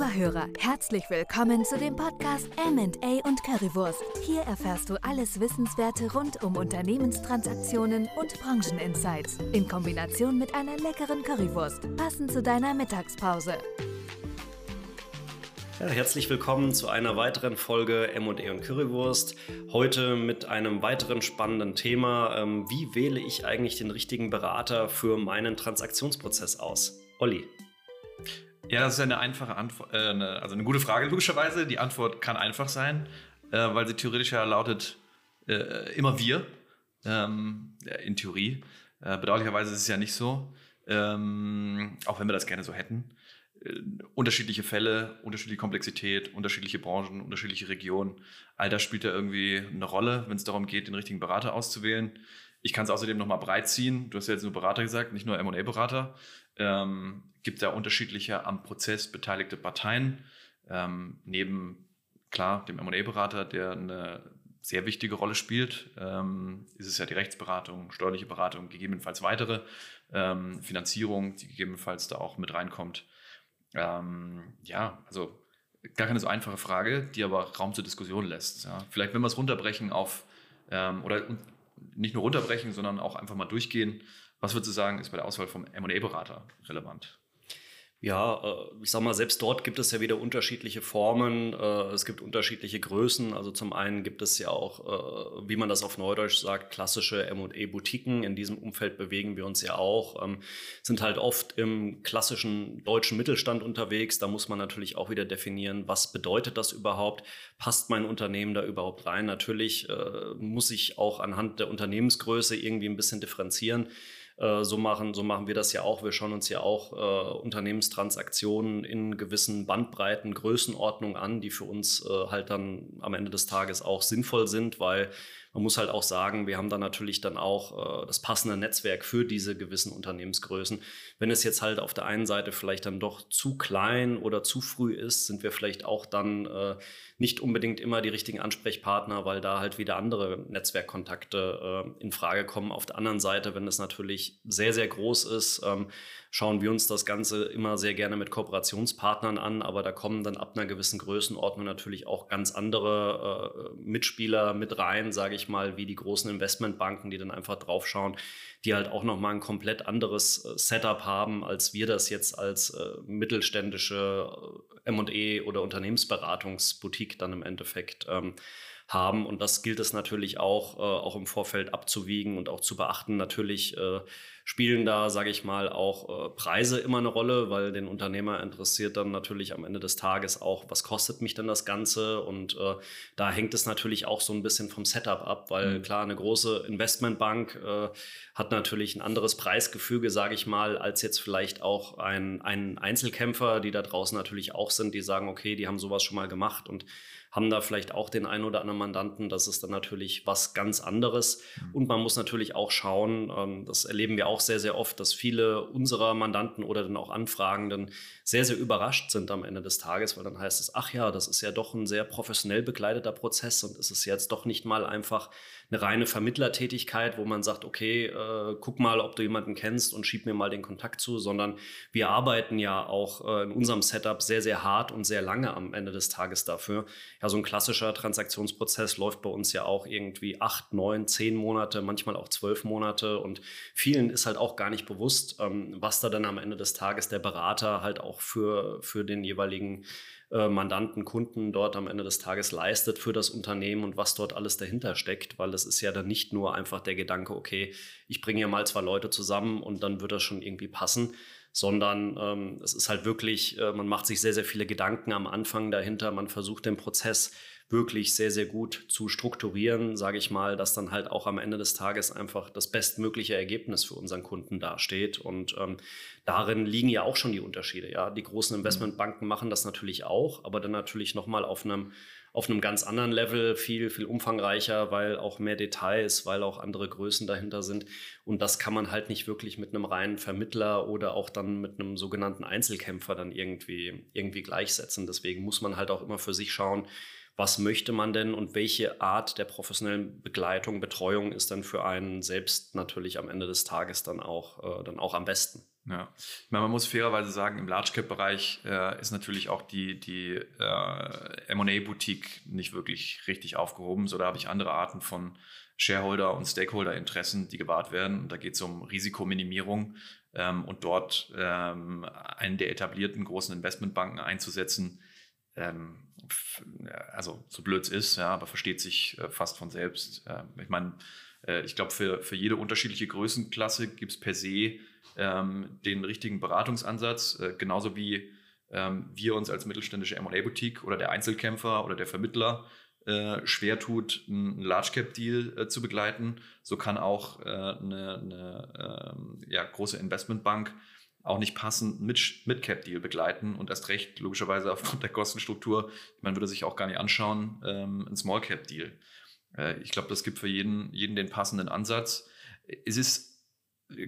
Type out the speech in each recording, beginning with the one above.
Lieber Hörer, herzlich willkommen zu dem Podcast M&A und Currywurst. Hier erfährst du alles Wissenswerte rund um Unternehmenstransaktionen und Brancheninsights in Kombination mit einer leckeren Currywurst, passend zu deiner Mittagspause. Ja, herzlich willkommen zu einer weiteren Folge M&A und Currywurst. Heute mit einem weiteren spannenden Thema. Ähm, wie wähle ich eigentlich den richtigen Berater für meinen Transaktionsprozess aus? Olli. Ja, das ist eine einfache Antwort, äh, eine, also eine gute Frage logischerweise. Die Antwort kann einfach sein, äh, weil sie theoretisch ja lautet äh, immer wir. Ähm, in Theorie. Äh, bedauerlicherweise ist es ja nicht so, ähm, auch wenn wir das gerne so hätten. Äh, unterschiedliche Fälle, unterschiedliche Komplexität, unterschiedliche Branchen, unterschiedliche Regionen. All das spielt ja irgendwie eine Rolle, wenn es darum geht, den richtigen Berater auszuwählen. Ich kann es außerdem nochmal breit ziehen. Du hast ja jetzt nur Berater gesagt, nicht nur M&A-Berater. Ähm, gibt da unterschiedliche am Prozess beteiligte Parteien. Ähm, neben, klar, dem M&A-Berater, der eine sehr wichtige Rolle spielt, ähm, ist es ja die Rechtsberatung, steuerliche Beratung, gegebenenfalls weitere ähm, Finanzierung, die gegebenenfalls da auch mit reinkommt. Ähm, ja, also gar keine so einfache Frage, die aber Raum zur Diskussion lässt. Ja. Vielleicht, wenn wir es runterbrechen auf, ähm, oder nicht nur runterbrechen, sondern auch einfach mal durchgehen, was würdest du sagen, ist bei der Auswahl vom M&A-Berater relevant? Ja, äh, ich sag mal, selbst dort gibt es ja wieder unterschiedliche Formen. Äh, es gibt unterschiedliche Größen. Also zum einen gibt es ja auch, äh, wie man das auf Neudeutsch sagt, klassische M&A-Boutiquen. In diesem Umfeld bewegen wir uns ja auch. Ähm, sind halt oft im klassischen deutschen Mittelstand unterwegs. Da muss man natürlich auch wieder definieren, was bedeutet das überhaupt? Passt mein Unternehmen da überhaupt rein? Natürlich muss ich auch anhand der Unternehmensgröße irgendwie ein bisschen differenzieren. Äh, so machen, so machen wir das ja auch. Wir schauen uns ja auch äh, Unternehmenstransaktionen in gewissen Bandbreiten, Größenordnungen an, die für uns äh, halt dann am Ende des Tages auch sinnvoll sind, weil man muss halt auch sagen, wir haben da natürlich dann auch äh, das passende Netzwerk für diese gewissen Unternehmensgrößen. Wenn es jetzt halt auf der einen Seite vielleicht dann doch zu klein oder zu früh ist, sind wir vielleicht auch dann äh, nicht unbedingt immer die richtigen Ansprechpartner, weil da halt wieder andere Netzwerkkontakte äh, in Frage kommen. Auf der anderen Seite, wenn es natürlich sehr, sehr groß ist, ähm, schauen wir uns das Ganze immer sehr gerne mit Kooperationspartnern an, aber da kommen dann ab einer gewissen Größenordnung natürlich auch ganz andere äh, Mitspieler mit rein, sage ich ich mal, wie die großen Investmentbanken, die dann einfach draufschauen, die halt auch nochmal ein komplett anderes äh, Setup haben, als wir das jetzt als äh, mittelständische äh, M&E oder Unternehmensberatungsboutique dann im Endeffekt ähm, haben. Und das gilt es natürlich auch, äh, auch im Vorfeld abzuwiegen und auch zu beachten. Natürlich äh, spielen da, sage ich mal, auch äh, Preise immer eine Rolle, weil den Unternehmer interessiert dann natürlich am Ende des Tages auch, was kostet mich denn das Ganze? Und äh, da hängt es natürlich auch so ein bisschen vom Setup ab, weil mhm. klar, eine große Investmentbank äh, hat natürlich ein anderes Preisgefüge, sage ich mal, als jetzt vielleicht auch ein, ein Einzelkämpfer, die da draußen natürlich auch sind, die sagen, okay, die haben sowas schon mal gemacht und haben da vielleicht auch den einen oder anderen Mandanten. Das ist dann natürlich was ganz anderes. Mhm. Und man muss natürlich auch schauen, ähm, das erleben wir auch sehr, sehr oft, dass viele unserer Mandanten oder dann auch Anfragenden sehr, sehr überrascht sind am Ende des Tages, weil dann heißt es, ach ja, das ist ja doch ein sehr professionell begleiteter Prozess und es ist jetzt doch nicht mal einfach eine reine Vermittlertätigkeit, wo man sagt, okay, äh, guck mal, ob du jemanden kennst und schieb mir mal den Kontakt zu, sondern wir arbeiten ja auch äh, in unserem Setup sehr, sehr hart und sehr lange am Ende des Tages dafür. Ja, so ein klassischer Transaktionsprozess läuft bei uns ja auch irgendwie acht, neun, zehn Monate, manchmal auch zwölf Monate. Und vielen ist halt auch gar nicht bewusst, ähm, was da dann am Ende des Tages der Berater halt auch für, für den jeweiligen äh, Mandanten, Kunden dort am Ende des Tages leistet für das Unternehmen und was dort alles dahinter steckt, weil es ist ja dann nicht nur einfach der Gedanke, okay, ich bringe hier mal zwei Leute zusammen und dann wird das schon irgendwie passen, sondern ähm, es ist halt wirklich, äh, man macht sich sehr, sehr viele Gedanken am Anfang dahinter, man versucht den Prozess wirklich sehr, sehr gut zu strukturieren, sage ich mal, dass dann halt auch am Ende des Tages einfach das bestmögliche Ergebnis für unseren Kunden dasteht. Und ähm, darin liegen ja auch schon die Unterschiede. Ja, die großen Investmentbanken machen das natürlich auch, aber dann natürlich nochmal auf einem auf einem ganz anderen Level, viel, viel umfangreicher, weil auch mehr Details, weil auch andere Größen dahinter sind. Und das kann man halt nicht wirklich mit einem reinen Vermittler oder auch dann mit einem sogenannten Einzelkämpfer dann irgendwie, irgendwie gleichsetzen. Deswegen muss man halt auch immer für sich schauen, was möchte man denn und welche Art der professionellen Begleitung, Betreuung ist dann für einen selbst natürlich am Ende des Tages dann auch, äh, dann auch am besten. Ja, meine, man muss fairerweise sagen, im Large Cap Bereich äh, ist natürlich auch die, die äh, M&A Boutique nicht wirklich richtig aufgehoben. So da habe ich andere Arten von Shareholder und Stakeholder Interessen, die gewahrt werden. Und da geht es um Risikominimierung ähm, und dort ähm, einen der etablierten großen Investmentbanken einzusetzen. Ähm, also so blöd es ist, ja, aber versteht sich äh, fast von selbst. Äh, ich meine, äh, ich glaube, für, für jede unterschiedliche Größenklasse gibt es per se ähm, den richtigen Beratungsansatz, äh, genauso wie ähm, wir uns als mittelständische M&A-Boutique oder der Einzelkämpfer oder der Vermittler äh, schwer tut, einen Large-Cap-Deal äh, zu begleiten. So kann auch äh, eine, eine ähm, ja, große Investmentbank auch nicht passend mit Mid-Cap-Deal begleiten und erst recht logischerweise aufgrund der Kostenstruktur, man würde sich auch gar nicht anschauen, ähm, ein Small-Cap-Deal. Äh, ich glaube, das gibt für jeden, jeden den passenden Ansatz. Es ist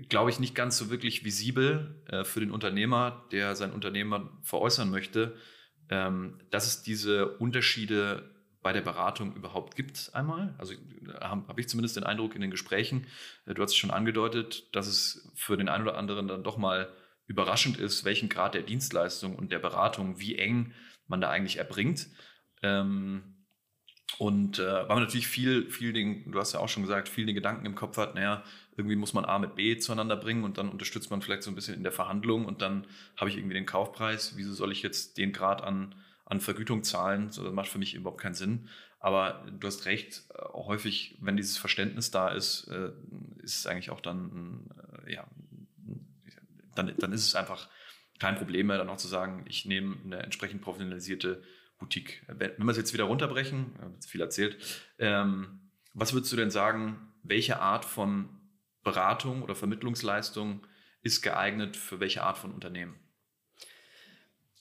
glaube ich, nicht ganz so wirklich visibel äh, für den Unternehmer, der sein Unternehmen veräußern möchte, ähm, dass es diese Unterschiede bei der Beratung überhaupt gibt einmal. Also habe hab ich zumindest den Eindruck in den Gesprächen, äh, du hast es schon angedeutet, dass es für den einen oder anderen dann doch mal überraschend ist, welchen Grad der Dienstleistung und der Beratung, wie eng man da eigentlich erbringt. Ähm, und äh, weil man natürlich viel, viel den, du hast ja auch schon gesagt, viel den Gedanken im Kopf hat, naja, irgendwie muss man A mit B zueinander bringen und dann unterstützt man vielleicht so ein bisschen in der Verhandlung und dann habe ich irgendwie den Kaufpreis. Wieso soll ich jetzt den Grad an, an Vergütung zahlen? So, das macht für mich überhaupt keinen Sinn. Aber du hast recht, äh, häufig, wenn dieses Verständnis da ist, äh, ist es eigentlich auch dann, äh, ja, dann, dann ist es einfach kein Problem mehr, dann auch zu sagen, ich nehme eine entsprechend professionalisierte Boutique. Wenn wir es jetzt wieder runterbrechen, ich viel erzählt, ähm, was würdest du denn sagen, welche Art von Beratung oder Vermittlungsleistung ist geeignet für welche Art von Unternehmen?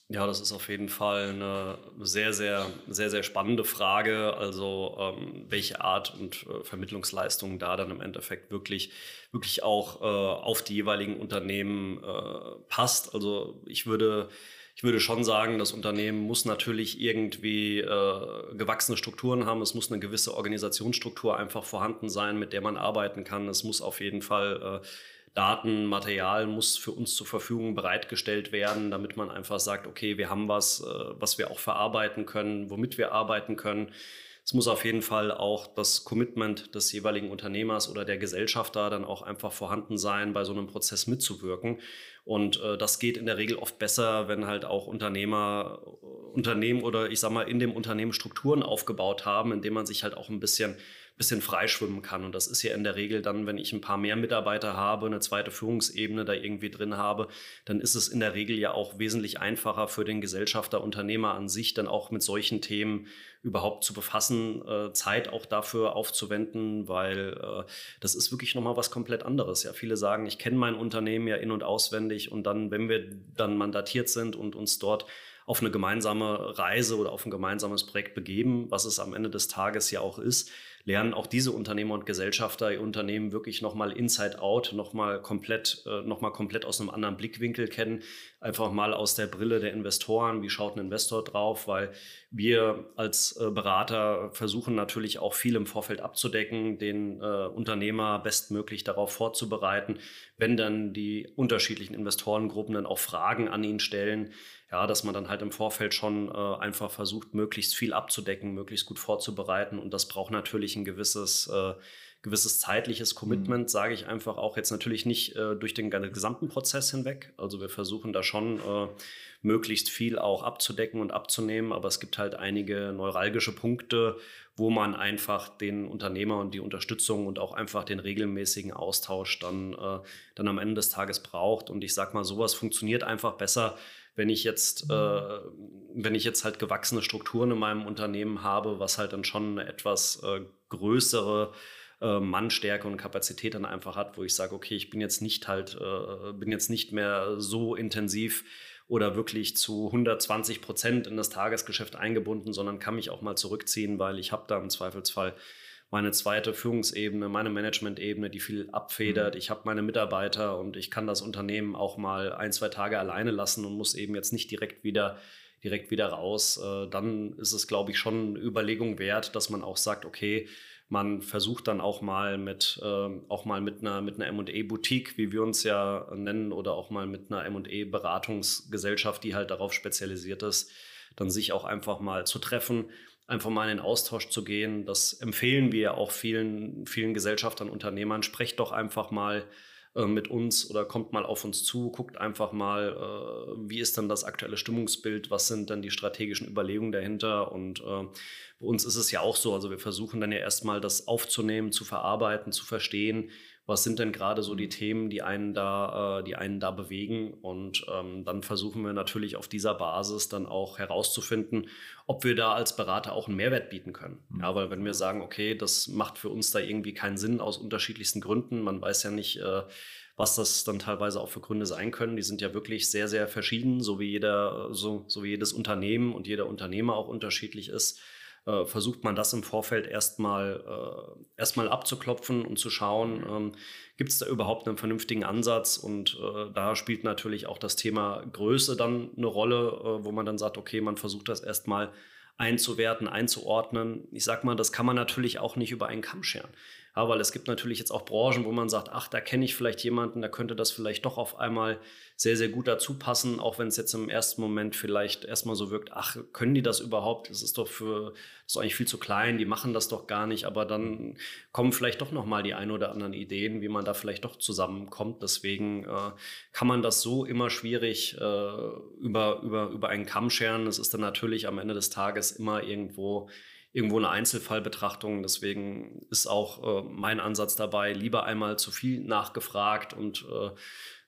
Ja, das ist auf jeden Fall eine sehr, sehr, sehr, sehr spannende Frage. Also ähm, welche Art und äh, Vermittlungsleistung da dann im Endeffekt wirklich, wirklich auch äh, auf die jeweiligen Unternehmen äh, passt. Also ich würde ich würde schon sagen, das Unternehmen muss natürlich irgendwie äh, gewachsene Strukturen haben. Es muss eine gewisse Organisationsstruktur einfach vorhanden sein, mit der man arbeiten kann. Es muss auf jeden Fall äh, Daten, Material muss für uns zur Verfügung bereitgestellt werden, damit man einfach sagt, okay, wir haben was, äh, was wir auch verarbeiten können, womit wir arbeiten können. Es muss auf jeden Fall auch das Commitment des jeweiligen Unternehmers oder der Gesellschafter dann auch einfach vorhanden sein, bei so einem Prozess mitzuwirken. Und äh, das geht in der Regel oft besser, wenn halt auch Unternehmer, Unternehmen oder ich sag mal in dem Unternehmen Strukturen aufgebaut haben, indem man sich halt auch ein bisschen bisschen freischwimmen kann. Und das ist ja in der Regel dann, wenn ich ein paar mehr Mitarbeiter habe, eine zweite Führungsebene da irgendwie drin habe, dann ist es in der Regel ja auch wesentlich einfacher für den Gesellschafter, Unternehmer an sich dann auch mit solchen Themen überhaupt zu befassen, äh, Zeit auch dafür aufzuwenden, weil äh, das ist wirklich nochmal was komplett anderes. Ja, viele sagen, ich kenne mein Unternehmen ja in- und auswendig und dann, wenn wir dann mandatiert sind und uns dort auf eine gemeinsame Reise oder auf ein gemeinsames Projekt begeben, was es am Ende des Tages ja auch ist, lernen auch diese Unternehmer und Gesellschafter ihr Unternehmen wirklich nochmal inside out, nochmal komplett, äh, noch komplett aus einem anderen Blickwinkel kennen. Einfach mal aus der Brille der Investoren. Wie schaut ein Investor drauf? Weil wir als äh, Berater versuchen natürlich auch viel im Vorfeld abzudecken, den äh, Unternehmer bestmöglich darauf vorzubereiten, wenn dann die unterschiedlichen Investorengruppen dann auch Fragen an ihn stellen, ja, dass man dann halt im Vorfeld schon äh, einfach versucht, möglichst viel abzudecken, möglichst gut vorzubereiten. Und das braucht natürlich ein gewisses, gewisses zeitliches Commitment, mhm. sage ich einfach auch jetzt natürlich nicht äh, durch den gesamten Prozess hinweg. Also wir versuchen da schon äh, möglichst viel auch abzudecken und abzunehmen, aber es gibt halt einige neuralgische Punkte, wo man einfach den Unternehmer und die Unterstützung und auch einfach den regelmäßigen Austausch dann, äh, dann am Ende des Tages braucht. Und ich sage mal, sowas funktioniert einfach besser, wenn ich jetzt, äh, wenn ich jetzt halt gewachsene Strukturen in meinem Unternehmen habe, was halt dann schon eine etwas äh, größere äh, Mannstärke und Kapazität dann einfach hat, wo ich sage, okay, ich bin jetzt nicht halt, äh, bin jetzt nicht mehr so intensiv oder wirklich zu 120 Prozent in das Tagesgeschäft eingebunden, sondern kann mich auch mal zurückziehen, weil ich habe da im Zweifelsfall meine zweite Führungsebene, meine Management-Ebene, die viel abfedert. Mhm. Ich habe meine Mitarbeiter und ich kann das Unternehmen auch mal ein, zwei Tage alleine lassen und muss eben jetzt nicht direkt wieder direkt wieder raus. Äh, dann ist es, glaube ich, schon eine Überlegung wert, dass man auch sagt, okay, Man versucht dann auch mal mit, äh, auch mal mit einer, mit einer M&E-Boutique, wie wir uns ja nennen, oder auch mal mit einer M&E-Beratungsgesellschaft, die halt darauf spezialisiert ist, dann sich auch einfach mal zu treffen, einfach mal in den Austausch zu gehen. Das empfehlen wir auch vielen, vielen Gesellschaftern, Unternehmern. Sprecht doch einfach mal äh, mit uns oder kommt mal auf uns zu, guckt einfach mal, äh, wie ist dann das aktuelle Stimmungsbild, was sind dann die strategischen Überlegungen dahinter. Und äh, bei uns ist es ja auch so, also wir versuchen dann ja erstmal das aufzunehmen, zu verarbeiten, zu verstehen, was sind denn gerade so die Themen, die einen da, äh, die einen da bewegen. Und ähm, dann versuchen wir natürlich auf dieser Basis dann auch herauszufinden, ob wir da als Berater auch einen Mehrwert bieten können. Mhm. Ja, weil wenn wir sagen, okay, das macht für uns da irgendwie keinen Sinn aus unterschiedlichsten Gründen, man weiß ja nicht, äh, was das dann teilweise auch für Gründe sein können. Die sind ja wirklich sehr, sehr verschieden, so wie jeder, so, so wie jedes Unternehmen und jeder Unternehmer auch unterschiedlich ist äh, versucht man das im Vorfeld erstmal äh, erstmal abzuklopfen und zu schauen, ähm, gibt es da überhaupt einen vernünftigen Ansatz? Und äh, da spielt natürlich auch das Thema Größe dann eine Rolle, äh, wo man dann sagt, okay, man versucht das erstmal einzuwerten, einzuordnen. Ich sag mal, das kann man natürlich auch nicht über einen Kamm scheren. Ja, weil es gibt natürlich jetzt auch Branchen, wo man sagt, ach, da kenne ich vielleicht jemanden, da könnte das vielleicht doch auf einmal sehr, sehr gut dazu passen, auch wenn es jetzt im ersten Moment vielleicht erstmal so wirkt, ach, können die das überhaupt? Das ist doch für, das ist eigentlich viel zu klein, die machen das doch gar nicht, aber dann kommen vielleicht doch nochmal die ein oder anderen Ideen, wie man da vielleicht doch zusammenkommt. Deswegen äh, kann man das so immer schwierig äh, über, über, über einen Kamm scheren. Es ist dann natürlich am Ende des Tages immer irgendwo irgendwo eine Einzelfallbetrachtung. Deswegen ist auch äh, mein Ansatz dabei, lieber einmal zu viel nachgefragt und äh,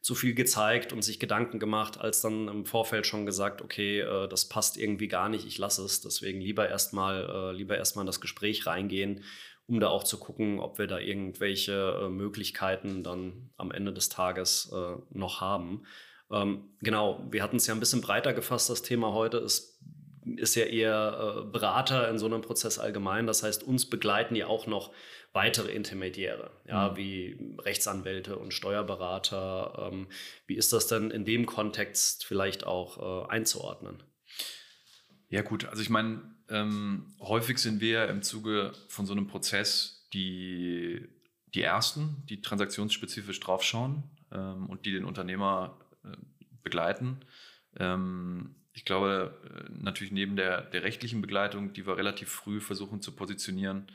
zu viel gezeigt und sich Gedanken gemacht, als dann im Vorfeld schon gesagt, okay, äh, das passt irgendwie gar nicht, ich lasse es. Deswegen lieber erstmal äh, lieber erstmal in das Gespräch reingehen, um da auch zu gucken, ob wir da irgendwelche äh, Möglichkeiten dann am Ende des Tages äh, noch haben. Ähm, genau, wir hatten es ja ein bisschen breiter gefasst, das Thema heute ist ist ja eher äh, Berater in so einem Prozess allgemein. Das heißt, uns begleiten ja auch noch weitere Intermediäre, ja, mhm. wie Rechtsanwälte und Steuerberater. Ähm, wie ist das denn in dem Kontext vielleicht auch äh, einzuordnen? Ja, gut, also ich meine, ähm, häufig sind wir im Zuge von so einem Prozess die, die Ersten, die transaktionsspezifisch draufschauen ähm, und die den Unternehmer äh, begleiten. Ähm, ich glaube, äh, natürlich neben der, der rechtlichen Begleitung, die wir relativ früh versuchen zu positionieren,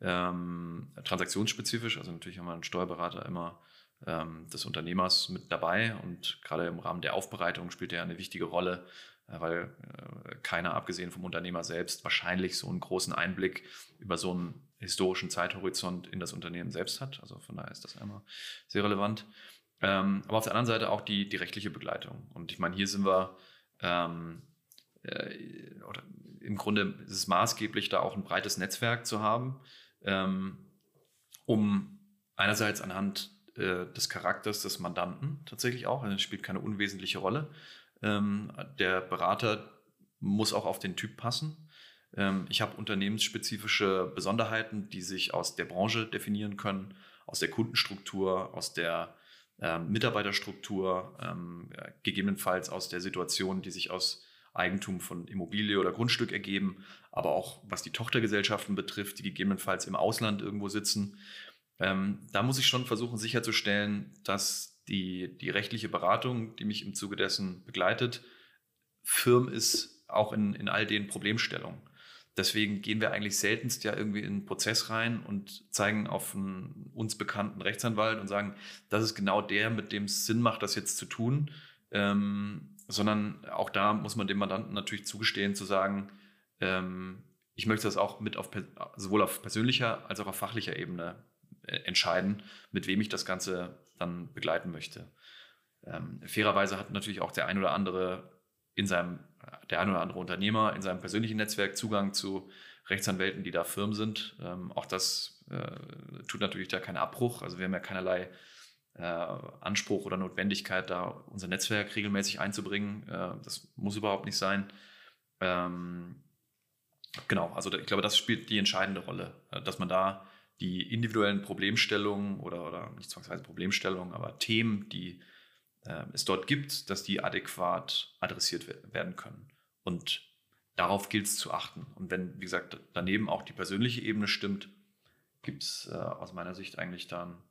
ähm, transaktionsspezifisch, also natürlich haben wir einen Steuerberater immer ähm, des Unternehmers mit dabei und gerade im Rahmen der Aufbereitung spielt er eine wichtige Rolle, äh, weil äh, keiner, abgesehen vom Unternehmer selbst, wahrscheinlich so einen großen Einblick über so einen historischen Zeithorizont in das Unternehmen selbst hat. Also von daher ist das einmal sehr relevant. Ähm, aber auf der anderen Seite auch die, die rechtliche Begleitung. Und ich meine, hier sind wir ähm, äh, oder im Grunde ist es maßgeblich, da auch ein breites Netzwerk zu haben, ähm, um einerseits anhand äh, des Charakters des Mandanten tatsächlich auch, das spielt keine unwesentliche Rolle. Ähm, der Berater muss auch auf den Typ passen. Ähm, ich habe unternehmensspezifische Besonderheiten, die sich aus der Branche definieren können, aus der Kundenstruktur, aus der ähm, Mitarbeiterstruktur, ähm, gegebenenfalls aus der Situation, die sich aus Eigentum von Immobilie oder Grundstück ergeben, aber auch was die Tochtergesellschaften betrifft, die gegebenenfalls im Ausland irgendwo sitzen. Ähm, da muss ich schon versuchen sicherzustellen, dass die, die rechtliche Beratung, die mich im Zuge dessen begleitet, firm ist, auch in, in all den Problemstellungen. Deswegen gehen wir eigentlich seltenst ja irgendwie in einen Prozess rein und zeigen auf einen uns bekannten Rechtsanwalt und sagen, das ist genau der, mit dem es Sinn macht, das jetzt zu tun. Ähm, sondern auch da muss man dem Mandanten natürlich zugestehen, zu sagen, ähm, ich möchte das auch mit auf sowohl auf persönlicher als auch auf fachlicher Ebene äh, entscheiden, mit wem ich das Ganze dann begleiten möchte. Ähm, fairerweise hat natürlich auch der ein oder andere in seinem, der ein oder andere Unternehmer in seinem persönlichen Netzwerk Zugang zu Rechtsanwälten, die da Firmen sind. Ähm, auch das äh, tut natürlich da keinen Abbruch. Also wir haben ja keinerlei äh, Anspruch oder Notwendigkeit, da unser Netzwerk regelmäßig einzubringen. Äh, das muss überhaupt nicht sein. Ähm, genau, also ich glaube, das spielt die entscheidende Rolle, äh, dass man da die individuellen Problemstellungen oder, oder nicht zwangsweise Problemstellungen, aber Themen, die äh, es dort gibt, dass die adäquat adressiert werden können. Und darauf gilt es zu achten. Und wenn, wie gesagt, daneben auch die persönliche Ebene stimmt, gibt es äh, aus meiner Sicht eigentlich dann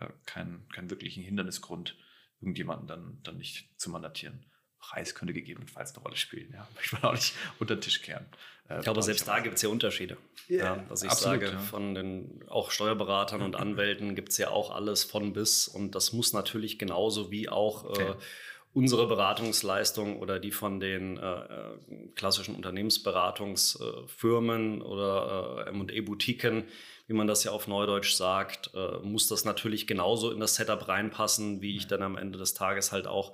äh, keinen, keinen wirklichen Hindernisgrund, irgendjemanden dann, dann nicht zu mandatieren. Preis könnte gegebenenfalls eine Rolle spielen. Ja, möchte man auch nicht unter den Tisch kehren. Äh, ich glaube, selbst da gibt es ja Unterschiede. Yeah, ja, dass ich absolut, sage, ja. von den auch Steuerberatern und Anwälten gibt es ja auch alles von bis. Und das muss natürlich genauso wie auch äh, okay. äh, unsere Beratungsleistung oder die von den äh, äh klassischen Unternehmensberatungsfirmen oder äh, ME-Boutiquen, wie man das ja auf Neudeutsch sagt, äh, muss das natürlich genauso in das Setup reinpassen, wie ich dann am Ende des Tages halt auch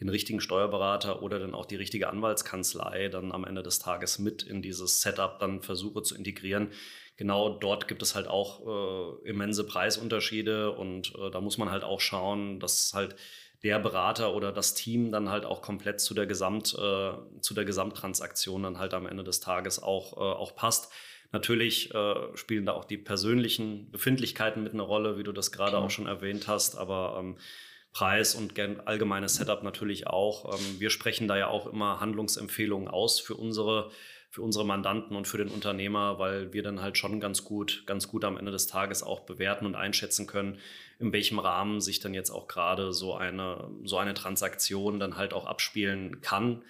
den richtigen Steuerberater oder dann auch die richtige Anwaltskanzlei dann am Ende des Tages mit in dieses Setup dann versuche zu integrieren. Genau dort gibt es halt auch äh, immense Preisunterschiede und äh, da muss man halt auch schauen, dass halt der Berater oder das Team dann halt auch komplett zu der Gesamt, äh, zu der Gesamttransaktion dann halt am Ende des Tages auch, äh, auch passt. Natürlich äh, spielen da auch die persönlichen Befindlichkeiten mit eine Rolle, wie du das gerade auch schon erwähnt hast, aber ähm, Preis und allgemeines Setup natürlich auch. Ähm, wir sprechen da ja auch immer Handlungsempfehlungen aus für unsere, für unsere Mandanten und für den Unternehmer, weil wir dann halt schon ganz gut, ganz gut am Ende des Tages auch bewerten und einschätzen können, in welchem Rahmen sich dann jetzt auch gerade so eine, so eine Transaktion dann halt auch abspielen kann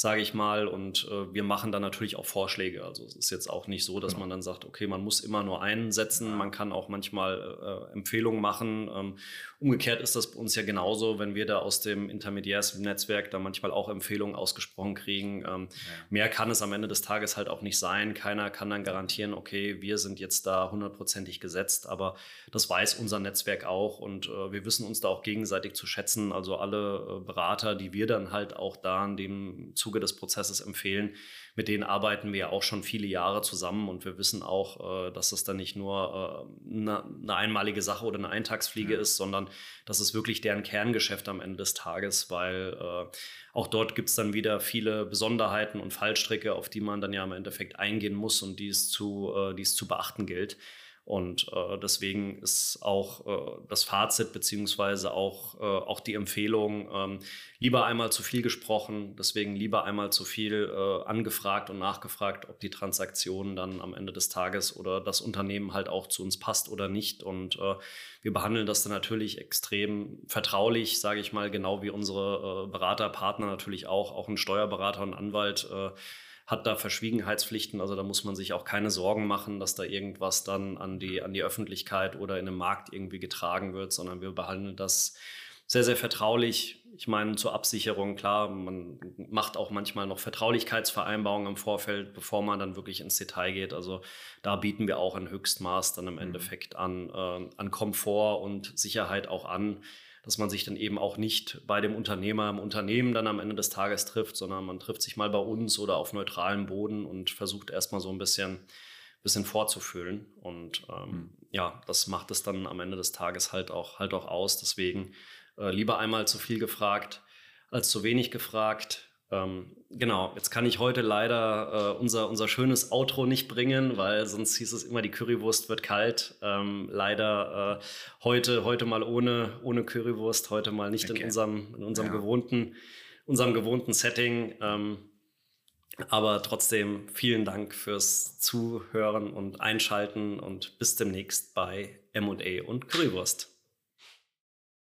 sage ich mal. Und äh, wir machen dann natürlich auch Vorschläge. Also es ist jetzt auch nicht so, dass genau. man dann sagt, okay, man muss immer nur einen setzen. Man kann auch manchmal äh, Empfehlungen machen. Ähm, umgekehrt ist das bei uns ja genauso, wenn wir da aus dem Intermediärsnetzwerk da manchmal auch Empfehlungen ausgesprochen kriegen. Ähm, ja. Mehr kann es am Ende des Tages halt auch nicht sein. Keiner kann dann garantieren, okay, wir sind jetzt da hundertprozentig gesetzt. Aber das weiß unser Netzwerk auch und äh, wir wissen uns da auch gegenseitig zu schätzen. Also alle äh, Berater, die wir dann halt auch da in dem Zuge Zuge des Prozesses empfehlen. Mit denen arbeiten wir ja auch schon viele Jahre zusammen und wir wissen auch, äh, dass das dann nicht nur eine, äh, eine einmalige Sache oder eine Eintagsfliege ja. ist, sondern das ist wirklich deren Kerngeschäft am Ende des Tages, weil äh, auch dort gibt es dann wieder viele Besonderheiten und Fallstricke, auf die man dann ja im Endeffekt eingehen muss und die es zu, die es zu beachten gilt. Und äh, deswegen ist auch äh, das Fazit beziehungsweise auch, äh, auch die Empfehlung, ähm, lieber einmal zu viel gesprochen, deswegen lieber einmal zu viel äh, angefragt und nachgefragt, ob die Transaktion dann am Ende des Tages oder das Unternehmen halt auch zu uns passt oder nicht. Und äh, wir behandeln das dann natürlich extrem vertraulich, sage ich mal, genau wie unsere äh, Beraterpartner natürlich auch, auch ein Steuerberater und Anwalt hat da Verschwiegenheitspflichten. Also da muss man sich auch keine Sorgen machen, dass da irgendwas dann an die, an die Öffentlichkeit oder in einem Markt irgendwie getragen wird, sondern wir behandeln das sehr, sehr vertraulich. Ich meine, zur Absicherung, klar, man macht auch manchmal noch Vertraulichkeitsvereinbarungen im Vorfeld, bevor man dann wirklich ins Detail geht. Also da bieten wir auch ein Höchstmaß dann im mhm. Endeffekt an, äh, an Komfort und Sicherheit auch an dass man sich dann eben auch nicht bei dem Unternehmer im Unternehmen dann am Ende des Tages trifft, sondern man trifft sich mal bei uns oder auf neutralem Boden und versucht erstmal so ein bisschen, bisschen vorzufühlen. Und ähm, mhm. ja, das macht es dann am Ende des Tages halt auch, halt auch aus. Deswegen äh, lieber einmal zu viel gefragt als zu wenig gefragt. Ähm, genau, jetzt kann ich heute leider äh, unser, unser schönes Outro nicht bringen, weil sonst hieß es immer, die Currywurst wird kalt. Ähm, leider äh, heute, heute mal ohne, ohne Currywurst, heute mal nicht okay. in unserem, in unserem, ja. gewohnten, unserem gewohnten Setting. Ähm, aber trotzdem vielen Dank fürs Zuhören und Einschalten und bis demnächst bei MA und Currywurst.